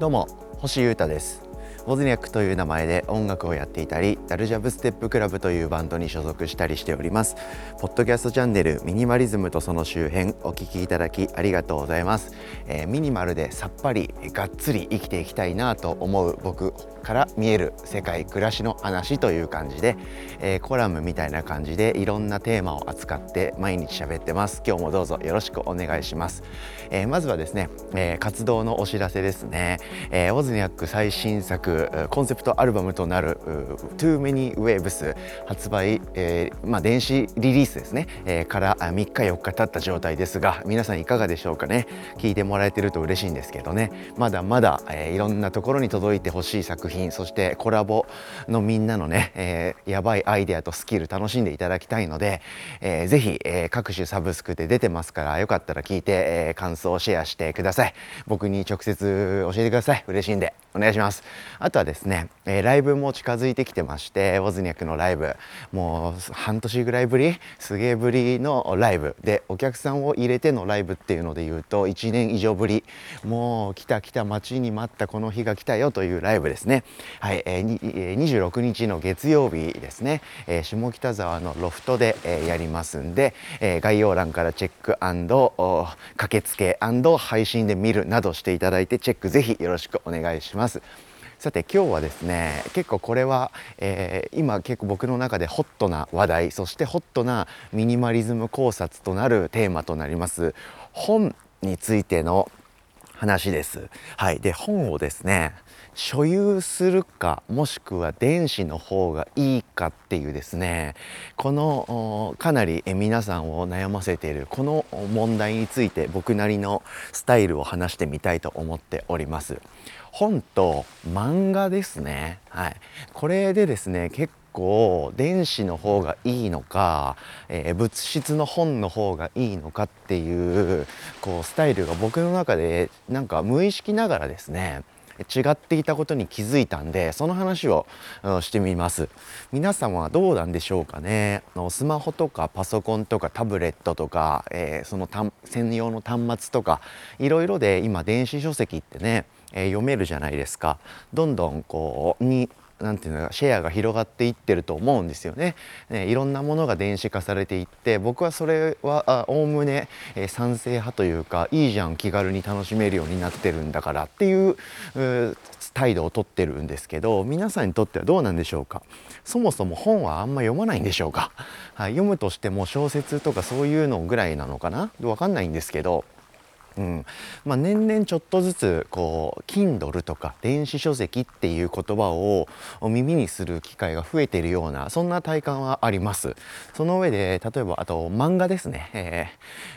どうも星優太です。ボズニャックという名前で音楽をやっていたりダルジャブステップクラブというバンドに所属したりしております。ポッドキャストチャンネルミニマリズムとその周辺お聞きいただきありがとうございます、えー、ミニマルでさっぱりがっつり生きていきたいなと思う僕から見える世界暮らしの話という感じで、えー、コラムみたいな感じでいろんなテーマを扱って毎日喋ってます。今日もどうぞよろしくお願いします、えー、まずはですね、え活動のお知らせですね、えオズニャック最新作コンセプトアルバムとなる Too Many Waves 発売、えー、まあ、電子リリースですね、えー、から3日4日経った状態ですが皆さんいかがでしょうかね。聞いてもらえてると嬉しいんですけどね。まだまだ、えー、いろんなところに届いてほしい作品そしてコラボのみんなのね、え、やばいアイデアとスキル楽しんでいただきたいので、えー、ぜひ、え、各種サブスクで出てますからよかったら聞いて、え、感想をシェアしてください。僕に直接教えてください。嬉しいんで。お願いします。あとはですね、えー、ライブも近づいてきてましてウォズニャクのライブ。もう半年ぐらいぶりすげえぶりのライブでお客さんを入れてのライブっていうので言うと1年以上ぶり。もう来た来た待ちに待ったこの日が来たよというライブですね。はい、えー、26日の月曜日ですね、えー、下北沢のロフトで、えー、やりますんで、えー、概要欄からチェック駆けつけ配信で見るなどしていただいてチェックぜひよろしくお願いします。ます。さて今日はですね結構これは、えー、今結構僕の中でホットな話題そしてホットなミニマリズム考察となるテーマとなります。本についての話です。はい、で本をですね所有するかもしくは電子の方がいいかっていうですね。このかなり皆さんを悩ませているこの問題について僕なりのスタイルを話してみたいと思っております。本と漫画ですね、はい、これでですね結構電子の方がいいのか、えー、物質の本の方がいいのかっていうこうスタイルが僕の中でなんか無意識ながらですね違っていたことに気づいたんでその話をしてみます。皆さんはどうなんでしょうかね。スマホとかパソコンとかタブレットとか、えー、その専用の端末とかいろいろで今電子書籍ってねえー、読めるじゃないですか。どんどんこうになんていうのかシェアが広がっていってると思うんですよね。ねいろんなものが電子化されていって僕はそれはおおむね、えー、賛成派というかいいじゃん気軽に楽しめるようになってるんだからっていう態度をとってるんですけど皆さんにとってはどうなんでしょうか。そもそも本はあんま読まないんでしょうか、はい、読むとしても小説とかそういうのぐらいなのかな。分かんないんですけどうん。まあ、年々ちょっとずつこう Kindle とか電子書籍っていう言葉を耳にする機会が増えているようなそんな体感はあります。その上で例えばあと漫画ですね、え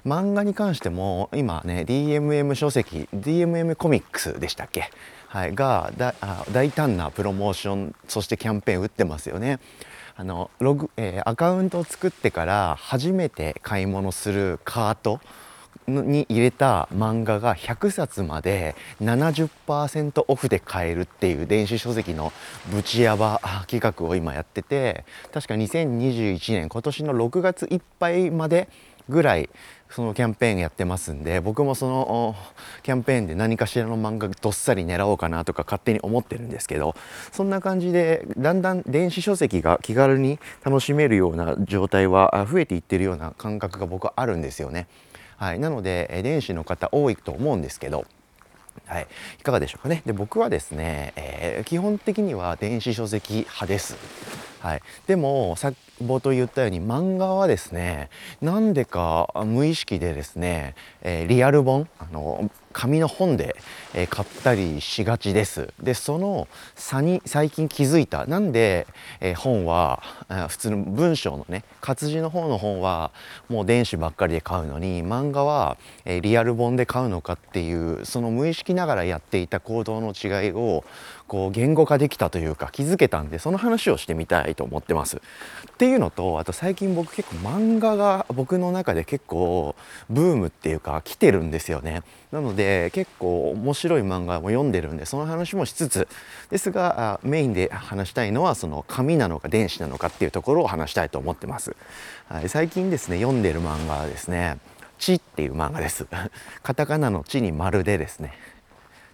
ー、漫画に関しても今ね DMM 書籍 DMM コミックスでしたっけ？はい、が大胆なプロモーションそしてキャンペーン打ってますよね。あのログ、えー、アカウントを作ってから初めて買い物するカートに入れた漫画が100冊まで70%オフで買えるっていう電子書籍のぶちやば企画を今やってて確か2021年今年の6月いっぱいまでぐらいそのキャンペーンやってますんで僕もそのキャンペーンで何かしらの漫画どっさり狙おうかなとか勝手に思ってるんですけどそんな感じでだんだん電子書籍が気軽に楽しめるような状態は増えていってるような感覚が僕はあるんですよね。はい、なので電子の方多いと思うんですけどはい、いかがでしょうかね。で僕はですね、えー、基本的には電子書籍派です。はい、でもさ冒頭言ったように漫画はですねなんでか無意識でですね、えー、リアル本あの紙の本で、えー、買ったりしがちですでその差に最近気づいたなんで、えー、本は普通の文章のね活字の方の本はもう電子ばっかりで買うのに漫画は、えー、リアル本で買うのかっていうその無意識ながらやっていた行動の違いをこう言語化できたというか気づけたんでその話をしてみたいと思ってます。っていうのとあと最近僕結構漫画が僕の中で結構ブームっていうか来てるんですよね。なので結構面白い漫画も読んでるんでその話もしつつですがメインで話したいのはその紙なのか電子なのかっていうところを話したいと思ってます。はい、最近ですね読んでる漫画はですね「地」っていう漫画です。カタカナの「地」に丸でですね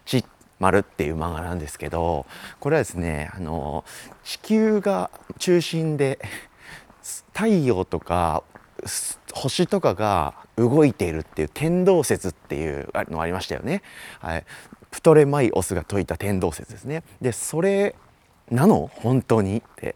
ち丸っていう漫画なんですけどこれはですねあの地球が中心で太陽とか星とかが動いているっていう天動説っていうのありましたよね。はい、プトレマイオスが説いた天動説ですね。でそれなの？本当に？って。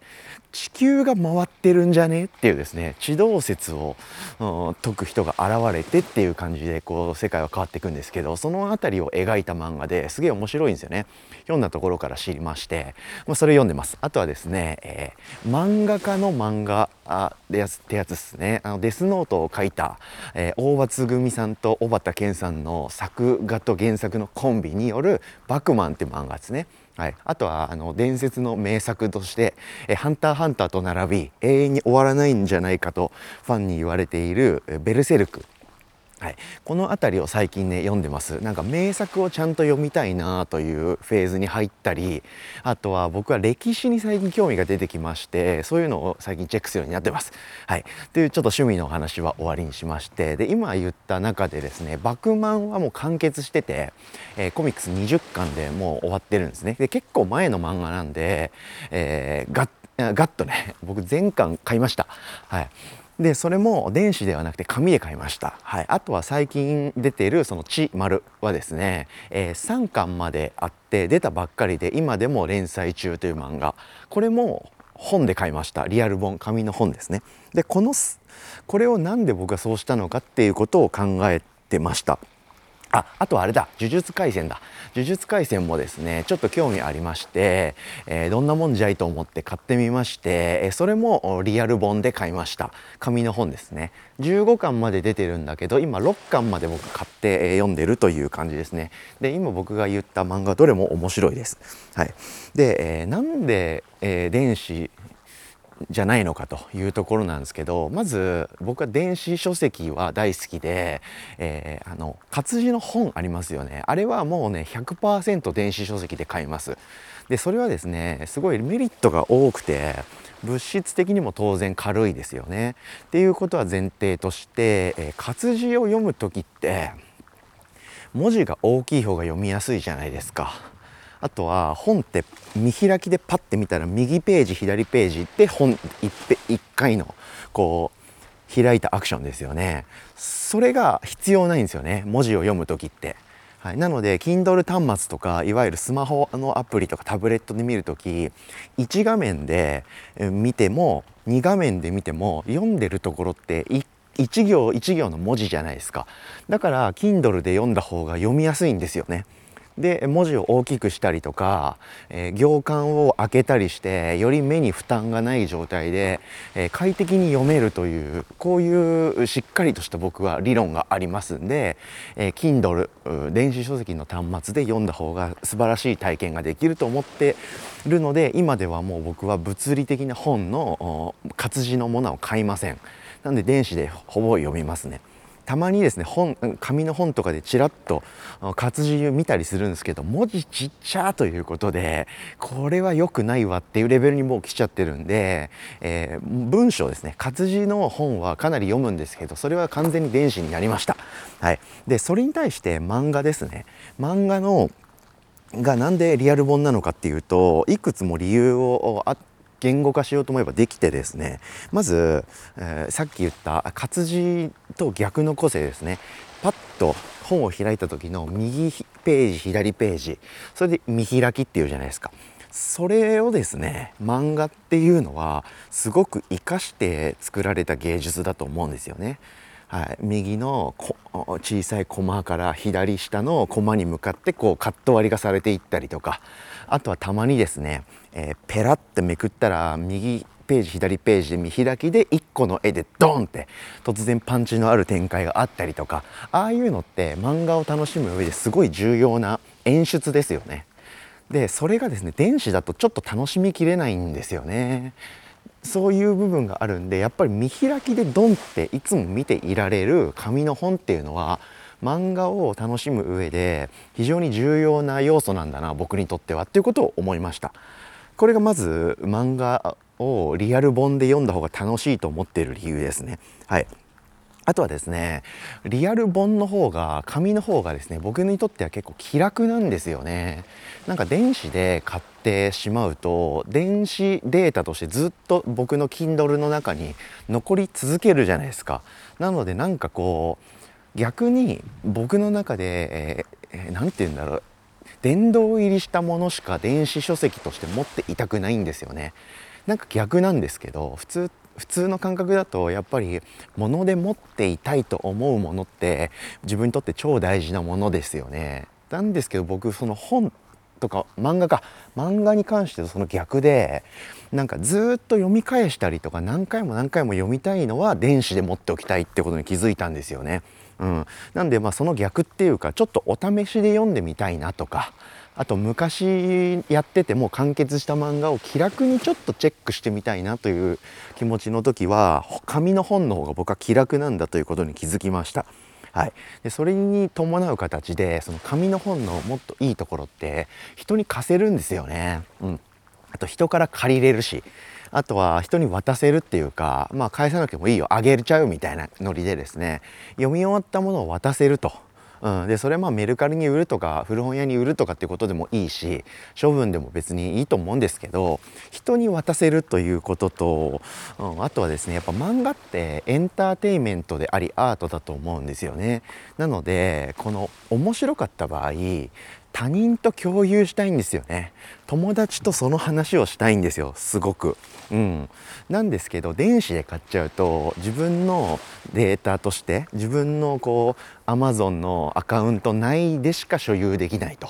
地球が回ってるんじゃね？っていうですね。地動説を、うん、解く人が現れてっていう感じでこう世界は変わっていくんですけどその辺りを描いた漫画ですげえ面白いんですよね。読んだところから知りまして、まあ、それ読んでます。あとはですね、えー、漫画家の漫画でやつってやつですね。あのデスノートを書いた、えー、大場つぐみさんと小畑健さんの作画と原作のコンビによる「バクマン」って漫画ですね。はい、あとはあの伝説の名作として「えハンターハンター」と並び永遠に終わらないんじゃないかとファンに言われている「ベルセルク」はい、この辺りを最近ね読んでますなんか名作をちゃんと読みたいなというフェーズに入ったりあとは僕は歴史に最近興味が出てきましてそういうのを最近チェックするようになってます。はい、というちょっと趣味のお話は終わりにしましてで今言った中でですね「バクマン」はもう完結してて、えー、コミックス20巻でもう終わってるんですね。で結構前の漫画なんで、えー、ガッガッとね僕全巻買いました。はいでそれも電子ではなくて紙で買いました、はい、あとは最近出ているその「ち丸」はですね、えー、3巻まであって出たばっかりで今でも連載中という漫画。これも本で買いました。リアル本紙の本ですね。でこのこれを何で僕がそうしたのかっていうことを考えてました。ああとあれだ。呪術廻戦だ。呪術廻戦もですねちょっと興味ありまして、えー、どんなもんじゃいと思って買ってみまして、え、それもリアル本で買いました。紙の本ですね。15巻まで出てるんだけど今6巻まで僕買って、え、読んでるという感じですね。で今僕が言った漫画どれも面白いです。はい。で、えー、なんで、えー、電子じゃないのかというところなんですけどまず僕は電子書籍は大好きで、えー、あの活字の本ありますよね。あれはもうね100%電子書籍で買います。でそれはですねすごいメリットが多くて物質的にも当然軽いですよね。っていうことは前提として、えー、活字を読む時って文字が大きい方が読みやすいじゃないですか。あとは本って見開きでパッて見たら右ページ左ページって本 1, 回のこう開いたアクションですよねそれが必要ないんですよね文字を読む時って。はい、なので Kindle 端末とかいわゆるスマホのアプリとかタブレットで見る時1画面で見ても2画面で見ても読んでるところって1行1行の文字じゃないですかだから Kindle で読んだ方が読みやすいんですよね。で文字を大きくしたりとか、えー、行間を開けたりしてより目に負担がない状態で、えー、快適に読めるというこういうしっかりとした僕は理論がありますんで、えー、Kindle 電子書籍の端末で読んだ方が素晴らしい体験ができると思ってるので今ではもう僕は物理的な本の活字のものを買いません。なんで電子でほぼ読みますね。たまにですね本紙の本とかでちらっと活字見たりするんですけど文字ちっちゃということでこれは良くないわっていうレベルにもう来ちゃってるんで、えー、文章ですね活字の本はかなり読むんですけどそれは完全に電子になりました。はい、でそれに対して漫画ですね漫画のがなんでリアル本なのかっていうといくつも理由をあっ言語化しようと思えばできてですねまず、えー、さっき言った活字と逆の個性ですねパッと本を開いた時の右ページ左ページそれで見開きっていうじゃないですかそれをですね漫画っていうのはすごく生かして作られた芸術だと思うんですよね。はい、右の小さいコマから左下のコマに向かってこうカット割りがされていったりとかあとはたまにですね、えー、ペラってめくったら右ページ左ページで見開きで1個の絵でドンって突然パンチのある展開があったりとかああいうのって漫画を楽しむ上ですごい重要な演出ですよね。でそれがですね電子だとちょっと楽しみきれないんですよね。そういう部分があるんでやっぱり見開きでドンっていつも見ていられる紙の本っていうのは漫画を楽しむ上で非常に重要な要素なんだな僕にとっては。っていうことを思いました。これがまず漫画をリアル本で読んだ方が楽しいと思っている理由ですね。はい。あとはですねリアル本の方が紙の方がですね僕にとっては結構気楽なんですよね。なんか電子で買ってしまうと電子データとしてずっと僕の Kindle の中に残り続けるじゃないですか。なのでなんかこう逆に僕の中で、えー、て言うんだろう。殿堂入りしたものしか電子書籍として持っていたくないんですよね。なんか逆なんですけど普通普通の感覚だとやっぱり物で持っていたいと思うものって自分にとって超大事なものですよね。なんですけど僕その本とか漫画か漫画に関してその逆でなんかずっと読み返したりとか何回も何回も読みたいのは電子で持っておきたいってことに気づいたんですよね。うん、なんでまあその逆っていうかちょっとお試しで読んでみたいなとかあと昔やっててもう完結した漫画を気楽にちょっとチェックしてみたいなという気持ちの時は紙の本の方が僕は気楽なんだということに気づきました。はい、でそれに伴う形でその紙の本のもっといいところって人に貸せるんですよね。うん、あと人から借りれるしあとは人に渡せるっていうかまあ返さなくてもいいよあげちゃうみたいなノリでですね読み終わったものを渡せると。うん、でそれはまあメルカリに売るとか古本屋に売るとかっていうことでもいいし処分でも別にいいと思うんですけど人に渡せるということと、うん、あとはですねやっぱ漫画ってエンターテインメントでありアートだと思うんですよね。なのでこの面白かった場合他人と共有したいんですよね。友達とその話をしたいんですよ。すごく。うん。なんですけど電子で買っちゃうと自分のデータとして自分のこう Amazon のアカウント内でしか所有できないと。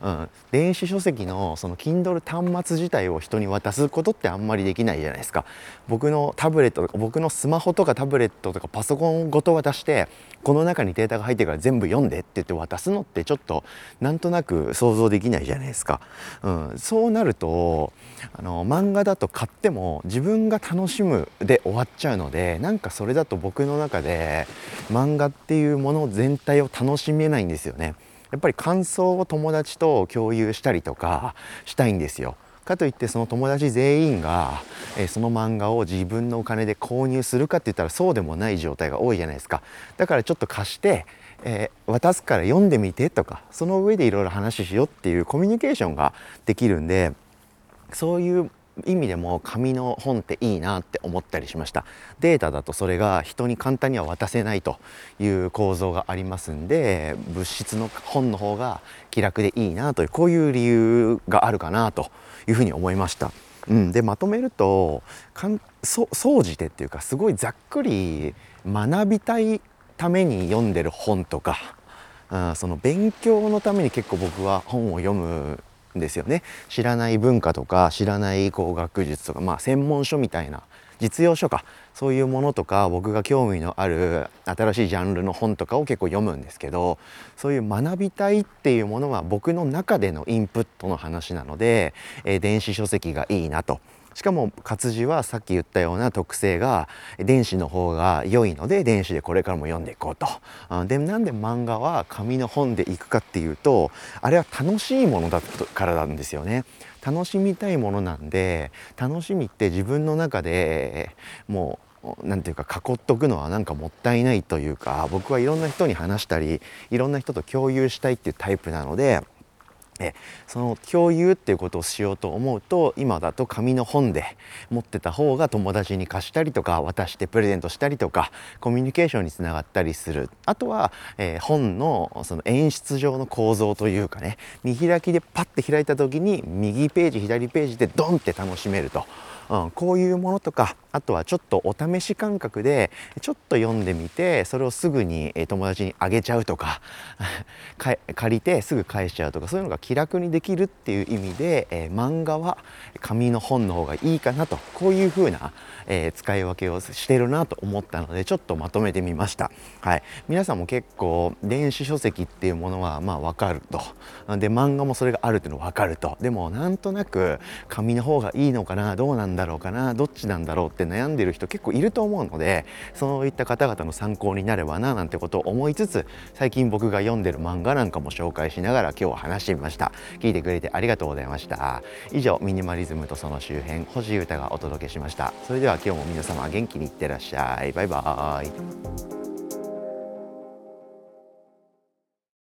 うん、電子書籍のその Kindle 端末自体を人に渡すことってあんまりできないじゃないですか。僕のタブレットとか僕のスマホとかタブレットとかパソコンごと渡してこの中にデータが入ってるから全部読んでって言って渡すのってちょっとなんとなく想像できないじゃないですか、うん、そうなるとあの漫画だと買っても自分が楽しむで終わっちゃうのでなんかそれだと僕の中で漫画っていうもの全体を楽しめないんですよね。やっぱり感想を友達と共有したりとかしたいんですよ。かといってその友達全員が、えー、その漫画を自分のお金で購入するかって言ったらそうでもない状態が多いじゃないですかだからちょっと貸して、えー、渡すから読んでみてとかその上でいろいろ話しようっていうコミュニケーションができるんでそういう意味でも紙の本っていいなって思ったりしましたデータだとそれが人に簡単には渡せないという構造がありますんで物質の本の方が気楽でいいなというこういう理由があるかなというふうに思いました。うん、でまとめると総じてっていうかすごいざっくり学びたいために読んでる本とかあその勉強のために結構僕は本を読むですよね知らない文化とか知らないこう学術とかまあ専門書みたいな実用書かそういうものとか僕が興味のある新しいジャンルの本とかを結構読むんですけどそういう学びたいっていうものは僕の中でのインプットの話なので、えー、電子書籍がいいなと。しかも活字はさっき言ったような特性が電子の方が良いので電子でこれからも読んでいこうと。でなんで漫画は紙の本でいくかっていうとあれは楽しいものだからなんですよね。楽しみたいものなんで楽しみって自分の中でもう何て言うか囲っとくのはなんかもったいないというか僕はいろんな人に話したりいろんな人と共有したいっていうタイプなのでえその共有っていうことをしようと思うと今だと紙の本で持ってた方が友達に貸したりとか渡してプレゼントしたりとかコミュニケーションにつながったりするあとは、えー、本のその演出上の構造というかね見開きでパッて開いた時に右ページ左ページでドンって楽しめると。うん、こういうものとかあとはちょっとお試し感覚でちょっと読んでみてそれをすぐに友達にあげちゃうとか 借りてすぐ返しちゃうとかそういうのが気楽にできるっていう意味で、えー、漫画は紙の本の方がいいかなとこういう風な、えー、使い分けをしてるなと思ったのでちょっとまとめてみました。はい、皆さんも結構電子書籍っていうものはまあ分かると。で漫画もそれがあるっていうの分かると。でもなんとなく紙の方がいいのかなどうなんだろうかなどっちなんだろうって悩んでる人結構いると思うのでそういった方々の参考になればななんてことを思いつつ最近僕が読んでる漫画なんかも紹介しながら今日は話してみました。た。聞いてくれてありがとうございました。以上ミニマリズムとその周辺星歌がお届けしました。それでは今日も皆様元気にいってらっしゃい。バイバーイ。